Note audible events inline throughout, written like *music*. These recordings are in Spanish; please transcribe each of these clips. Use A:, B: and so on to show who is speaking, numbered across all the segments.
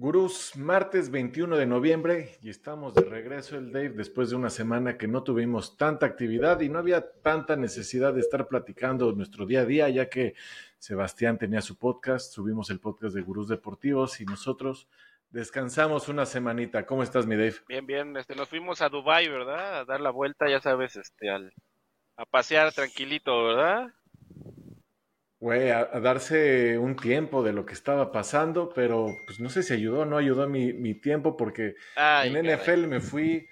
A: Gurús, martes 21 de noviembre y estamos de regreso el Dave después de una semana que no tuvimos tanta actividad y no había tanta necesidad de estar platicando nuestro día a día ya que Sebastián tenía su podcast, subimos el podcast de Gurús Deportivos y nosotros descansamos una semanita. ¿Cómo estás, mi Dave?
B: Bien, bien, este, nos fuimos a Dubai, ¿verdad? A dar la vuelta, ya sabes, este, al, a pasear tranquilito, ¿verdad?
A: Güey, a, darse un tiempo de lo que estaba pasando, pero pues no sé si ayudó o no ayudó mi, mi tiempo porque en NFL me fui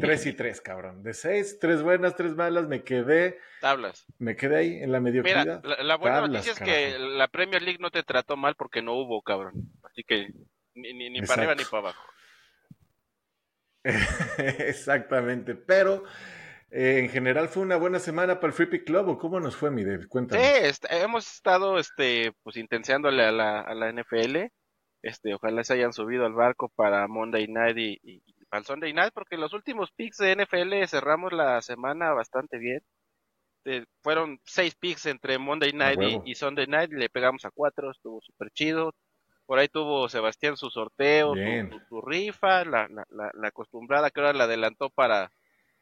A: 3 y 3, cabrón. De 6, 3 buenas, 3 malas, me quedé.
B: Tablas.
A: Me quedé ahí en la mediocridad.
B: Mira, la, buena noticia es que la Premier League no te trató mal porque no hubo, cabrón. Así que ni, ni, ni para arriba ni para abajo. *laughs*
A: Exactamente, pero eh, en general fue una buena semana para el Free Pick Club, ¿o cómo nos fue, mi Dave? Cuéntanos.
B: Sí, hemos estado, este, pues, intenseándole a la, a la NFL. Este, ojalá se hayan subido al barco para Monday Night y, y, para el Sunday Night, porque los últimos picks de NFL cerramos la semana bastante bien. Eh, fueron seis picks entre Monday Night y, Sunday Night, y le pegamos a cuatro, estuvo súper chido. Por ahí tuvo Sebastián su sorteo, su, rifa, la, la, la, acostumbrada que ahora la adelantó para,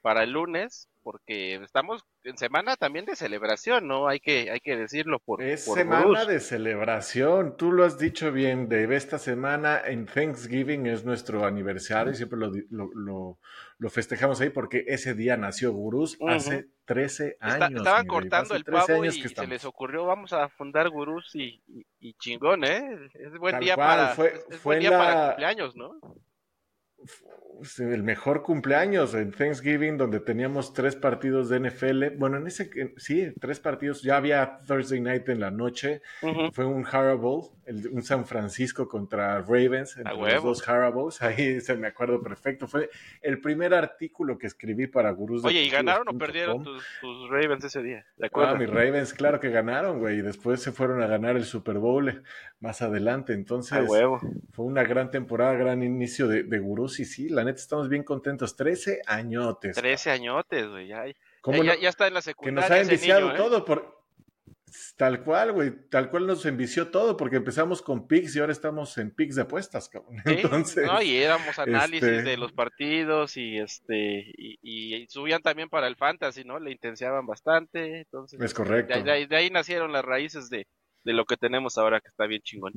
B: para el lunes, porque estamos en semana también de celebración, ¿no? Hay que, hay que decirlo por.
A: Es semana de celebración, tú lo has dicho bien, Dave. Esta semana en Thanksgiving es nuestro aniversario, siempre lo, lo, lo, festejamos ahí porque ese día nació Gurús hace 13 años.
B: estaban cortando el pavo y se les ocurrió, vamos a fundar Gurús y, y, chingón, ¿eh? Es buen día para.
A: Fue,
B: buen día para cumpleaños, ¿no?
A: El mejor cumpleaños en Thanksgiving, donde teníamos tres partidos de NFL. Bueno, en ese, sí, tres partidos. Ya había Thursday night en la noche. Fue un Horrible, un San Francisco contra Ravens, entre los dos Horribles. *laughs* Ahí se me acuerdo perfecto. Fue el primer artículo que escribí para Gurús.
B: Oye, ¿y ganaron o perdieron tus, Ravens ese día?
A: ¿De acuerdo? Ah, mis Ravens, claro que ganaron, güey. Y después se fueron a ganar el Super Bowl más adelante. Entonces, fue una gran temporada, gran inicio de, de Gurús. Y sí, la estamos bien contentos. 13 añotes.
B: 13 añotes, güey. Ya, ya, está en la secundaria.
A: Que nos ha enviciado ¿eh? todo por. Tal cual, güey, tal cual nos envició todo, porque empezamos con picks y ahora estamos en picks de apuestas, cabrón. *laughs* Entonces,
B: no, y éramos análisis este de los partidos y este y, subían también para el fantasy, ¿no? Le intensiaban bastante, entonces.
A: Es correcto.
B: De, de ahí nacieron las raíces de, de lo que tenemos ahora, que está bien chingón.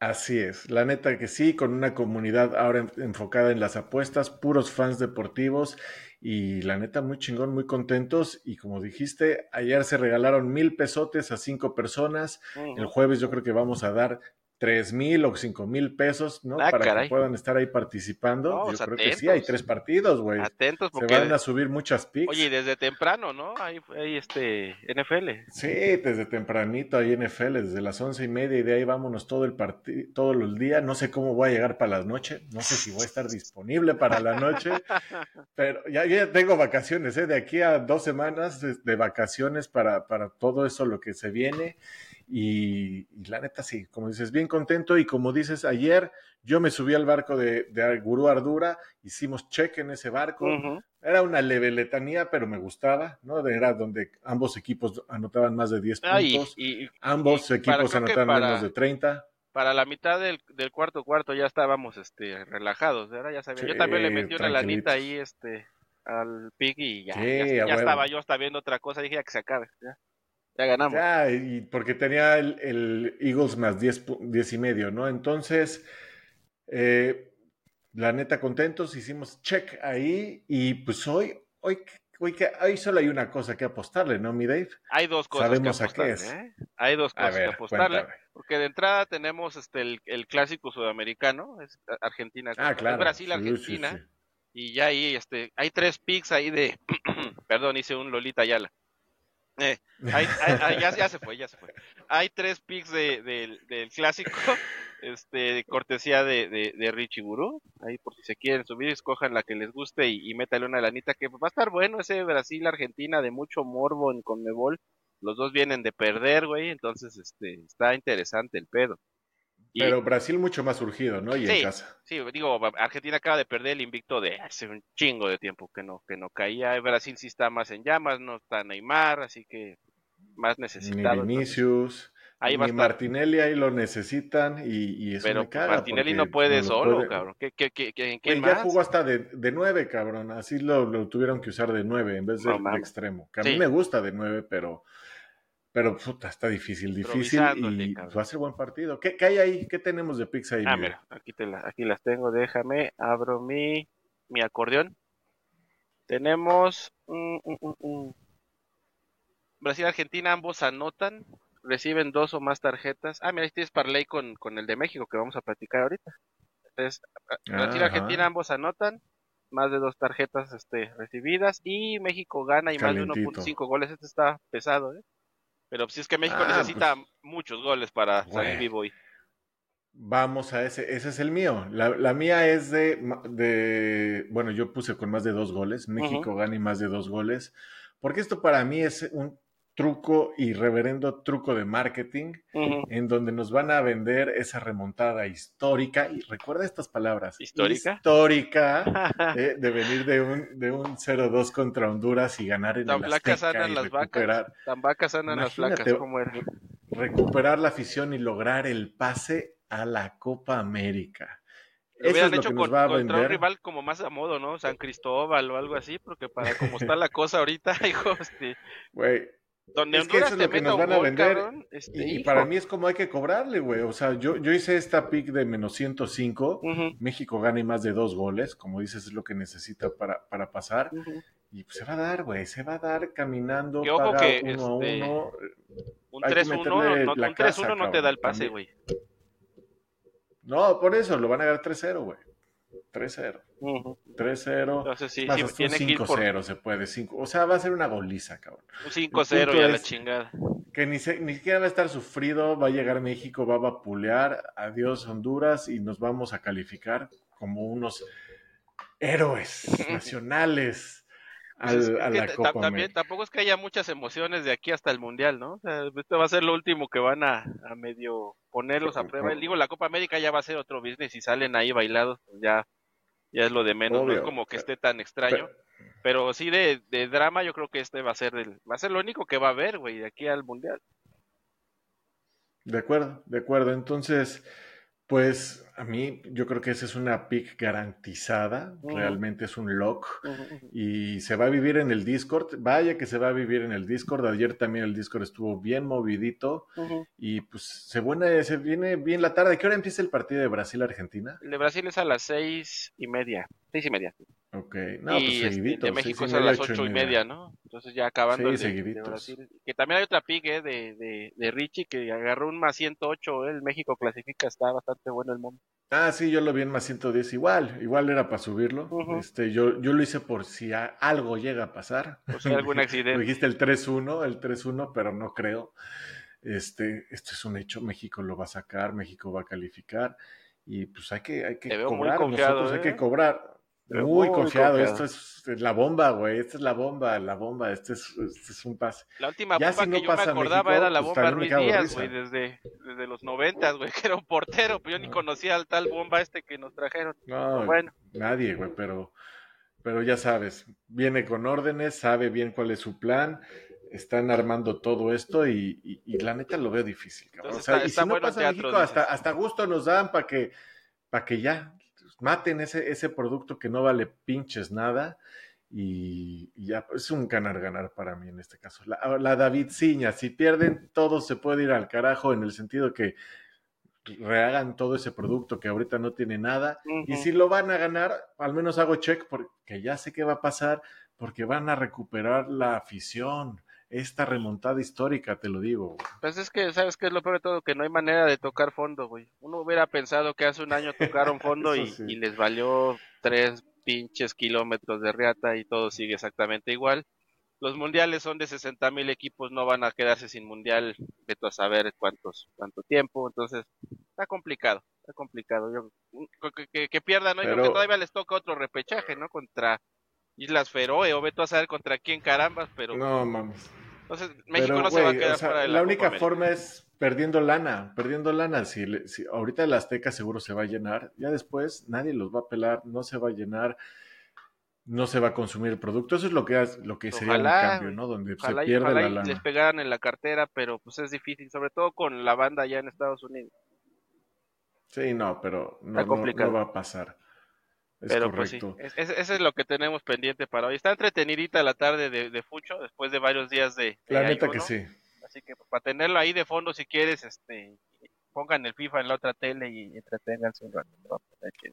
A: Así es, la neta que sí, con una comunidad ahora enfocada en las apuestas, puros fans deportivos y la neta muy chingón, muy contentos. Y como dijiste, ayer se regalaron mil pesotes a cinco personas, el jueves yo creo que vamos a dar tres mil o cinco mil pesos, ¿no?
B: Ah,
A: Para que puedan estar ahí participando. Yo creo que sí, hay tres partidos, güey.
B: Atentos porque...
A: Se van a subir muchas picks.
B: Oye, desde temprano, ¿no? Hay, este NFL.
A: Sí, desde tempranito hay NFL, desde las once y media y de ahí vámonos todo el partido, todos los días. No sé cómo voy a llegar para la noche, no sé si voy a estar disponible para la noche, *laughs* pero ya, ya tengo vacaciones, ¿eh? De aquí a dos semanas de, vacaciones para, para todo eso lo que se viene. Y, la neta, sí, como dices, bien contento. Y como dices, ayer yo me subí al barco de, de Gurú Ardura, hicimos check en ese barco. Era una leveletanía, pero me gustaba, ¿no? Era donde ambos equipos anotaban más de 10 ah, puntos. Y, ambos equipos anotaban menos de 30
B: para la mitad del, del, cuarto cuarto ya estábamos este relajados, ¿verdad? Ya sabía. yo también le metí una lanita ahí este al pig y ya, ya, estaba yo hasta viendo otra cosa, dije ya que se acabe. Ya. Ya ganamos.
A: Ya, y porque tenía el, Eagles más 10, y medio, ¿no? Entonces, eh, la neta, contentos, hicimos check ahí y pues hoy, hoy, hoy, hoy solo hay una cosa que apostarle, ¿no, mi Dave?
B: Hay dos cosas Sabemos que apostarle, a qué es. ¿eh? Hay dos cosas que apostarle. Porque de entrada tenemos este el, clásico sudamericano, es Argentina,
A: ah, claro.
B: Brasil, Argentina. Y ya ahí, este, hay tres picks ahí de, *clears throat* perdón, hice un Lolita Ayala. Eh, ya, se fue, ya se fue. Hay tres picks de, del clásico, este, cortesía de, de, Richie Guru. Ahí por si se quieren subir, escojan la que les guste y, y métale una lanita que va a estar bueno ese Brasil-Argentina de mucho morbo en Conmebol. Los dos vienen de perder, güey, entonces este, está interesante el pedo.
A: Pero Brasil mucho más surgido, ¿no? Y
B: sí,
A: en casa.
B: Sí, digo, Argentina acaba de perder el invicto de hace un chingo de tiempo que no, que no caía. Brasil sí está más en llamas, no está Neymar, así que más necesitado.
A: Ni Vinicius.
B: Ahí
A: Ni. Martinelli ahí lo necesitan y, y eso
B: Pero
A: me caga.
B: Martinelli no puede
A: no
B: solo,
A: puede-
B: cabrón. ¿Qué, qué, qué, qué- en quién
A: Güey, ya
B: más?
A: jugó hasta de, de nueve, cabrón. Así lo, lo tuvieron que usar de nueve en vez de,
B: No
A: de
B: mames.
A: extremo. Que a
B: Sí.
A: mí me gusta de nueve, pero, pero puta, está difícil, difícil. Y
B: cabrón.
A: va a ser buen partido. ¿Qué, qué hay ahí? ¿Qué tenemos de pizza ahí?
B: Ah, mira, aquí, te la- aquí las tengo. Déjame, abro mi, mi acordeón. Tenemos mm, mm, mm, mm. Brasil y Argentina, ambos anotan, reciben dos o más tarjetas. Ah, mira, este es parlay con, con el de México que vamos a platicar ahorita. Entonces, Brasil y
A: Ajá.
B: Argentina ambos anotan, más de dos tarjetas este, recibidas y México gana y más de
A: Calentito.
B: 1.5 goles. Este está pesado, ¿eh? Pero si es que México
A: Ah,
B: necesita muchos goles para salir vivo hoy.
A: Vamos a ese, ese es el mío. La, la mía es de, de, bueno, yo puse con más de dos goles. México gana y más de dos goles. Porque esto para mí es un truco y reverendo truco de marketing en donde nos van a vender esa remontada histórica. Y recuerda estas palabras.
B: ¿Histórica?
A: Histórica. *laughs* eh, de venir de un, de un 0-2 contra Honduras y ganar en
B: Tan
A: el Azteca y
B: las
A: recuperar,
B: vacas. Tan vacas andan las flacas,
A: recuperar la afición y lograr el pase a la Copa América.
B: Lo
A: Eso es lo
B: hecho
A: que nos
B: con-
A: va a
B: contra un
A: vender.
B: rival como más a modo, ¿no? San Cristóbal o algo así, porque para como está la cosa ahorita, *laughs* hijo, este,
A: Güey,
B: donde
A: Es que eso es lo que nos van a
B: gol,
A: vender,
B: cabrón, este,
A: Y, y para mí es como hay que cobrarle, güey. O sea, yo, yo hice esta pick de menos 105.
B: Ujú,
A: México gana y más de dos goles. Como dices, es lo que necesita para, para pasar.
B: ujú.
A: Y pues se va a dar, güey. Se va a dar caminando.
B: Ojo
A: paga
B: que,
A: uno
B: este,
A: a uno.
B: Un
A: Hay que
B: 3-1
A: meterle
B: no,
A: la
B: un 3-1
A: casa,
B: no te da el pase, güey.
A: No, por eso lo van a ganar 3-0, güey. 3-0.
B: Ujú.
A: 3-0.
B: Entonces sí,
A: más
B: sí, tiene que ir por
A: 5-0 se puede. cinco- O sea, va a ser una goliza, cabrón.
B: un
A: El
B: 5-0
A: punto
B: y a la chingada.
A: Que ni, se- ni siquiera va a estar sufrido, va a llegar México, va a vapulear, adiós Honduras y nos vamos a calificar como unos héroes *laughs* nacionales al-
B: Pues
A: a la Copa
B: también tampoco es que haya muchas emociones de aquí hasta el Mundial, ¿no? O sea, este va a ser lo último que van a, a medio ponerlos a
A: Pero,
B: prueba. Digo, la Copa América ya va a ser otro business y salen ahí bailados, pues ya, ya es lo de menos, no es como que esté tan extraño. Pero sí de, de drama, yo creo que este va a ser el, va a ser lo único que va a haber, güey, de aquí al mundial.
A: De acuerdo, de acuerdo. Entonces, pues a mí yo creo que esa es una pick garantizada, realmente es un lock. y se va a vivir en el Discord. Vaya que se va a vivir en el Discord. Ayer también el Discord estuvo bien movidito y pues se, buena, se viene bien la tarde. ¿Qué hora empieza el partido de Brasil-Argentina?
B: El de Brasil es a las seis y media, seis y media.
A: Ok, no,
B: y
A: pues seguidito.
B: de México
A: y
B: es a
A: media,
B: las
A: ocho
B: y media, ¿no? Entonces ya acabando
A: Sí,
B: el de- de. Brasil. Que también hay otra pick, ¿eh? De, de, de Richie que agarró un más 108, ¿eh? El México clasifica, está bastante bueno el mundo.
A: Ah, sí, yo lo vi en más 110 igual. Igual era para subirlo.
B: Ujú.
A: este, yo, yo lo hice por si a- algo llega a pasar.
B: Por si hay algún *laughs* accidente.
A: dijiste el 3-1, el 3-1, pero no creo. Este, esto es un hecho, México lo va a sacar, México va a calificar y pues hay que, hay que
B: Te veo muy
A: cobrar,
B: confiado,
A: nosotros hay
B: ¿eh?
A: que cobrar. Muy,
B: muy
A: confiado.
B: confiado.
A: esto es la bomba, güey, esta es la bomba, la bomba, este es, este es un pase.
B: La última
A: Ya
B: bomba
A: si
B: que
A: no
B: yo me acordaba
A: México,
B: era la
A: pues,
B: bomba
A: me
B: Ruiz Díaz, güey, desde, desde los noventas, güey, *laughs* que era un portero, pero yo ni conocía al tal bomba este que nos trajeron.
A: No,
B: Bueno,
A: nadie, güey, pero, pero ya sabes, viene con órdenes, sabe bien cuál es su plan, están armando todo esto y, y- y la neta lo veo difícil, cabrón.
B: Entonces
A: O sea,
B: está-
A: y
B: está
A: si no
B: bueno
A: pasa
B: teatro,
A: México, hasta, hasta gusto nos dan para que, para que ya maten ese, ese producto que no vale pinches nada. Y, y ya es un ganar-ganar para mí en este caso. La, la David Ciña, si pierden, todo se puede ir al carajo en el sentido que rehagan todo ese producto que ahorita no tiene nada. Y si lo van a ganar, al menos hago check porque ya sé qué va a pasar, porque van a recuperar la afición. Esta remontada histórica, te lo digo.
B: Pues es que, ¿sabes qué es lo peor de todo? Que no hay manera de tocar fondo, güey. Uno hubiera pensado que hace un año tocaron fondo *laughs* y,
A: Eso sí.
B: y les valió tres pinches kilómetros de reata y todo sigue exactamente igual. Los mundiales son de 60 mil equipos, no van a quedarse sin mundial, veto a saber cuántos, cuánto tiempo, entonces está complicado, está complicado. Yo, que, que- que pierdan, ¿no? Yo creo
A: Pero-
B: que todavía les toca otro repechaje, ¿no? Contra Islas Feroe o veto a saber contra quién carambas, pero
A: No mames.
B: Entonces México
A: Pero,
B: no se va a quedar
A: o sea,
B: fuera de la,
A: única forma es perdiendo lana, perdiendo lana. Si, ahorita el Azteca seguro se va a llenar, ya después nadie los va a pelar, no se va a llenar. no se va a consumir el producto. Eso es lo que, lo que sería un cambio, ¿no? Donde se pierde la lana.
B: les pegaran en la cartera, pero pues es difícil, sobre todo con la banda allá en Estados Unidos.
A: Sí, no, pero no, no, va a pasar. Es pero correcto.
B: pues sí, eso es lo que tenemos pendiente para hoy. Está entretenidita la tarde de, Fucho después de varios días de...
A: la neta que sí.
B: Así que pues, para tenerlo ahí de fondo si quieres, este pongan el FIFA en la otra tele y entreténganse un rato.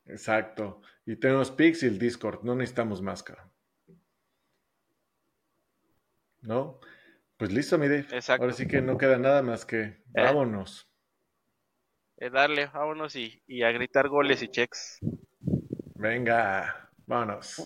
A: Exacto. Y tenemos Pix y el Discord, no necesitamos máscara. ¿No? Pues listo, mi Dave. Exacto. Ahora sí que no queda nada más que eh. vámonos.
B: Eh, darle, vámonos y, y a gritar goles y checks.
A: Venga, vámonos.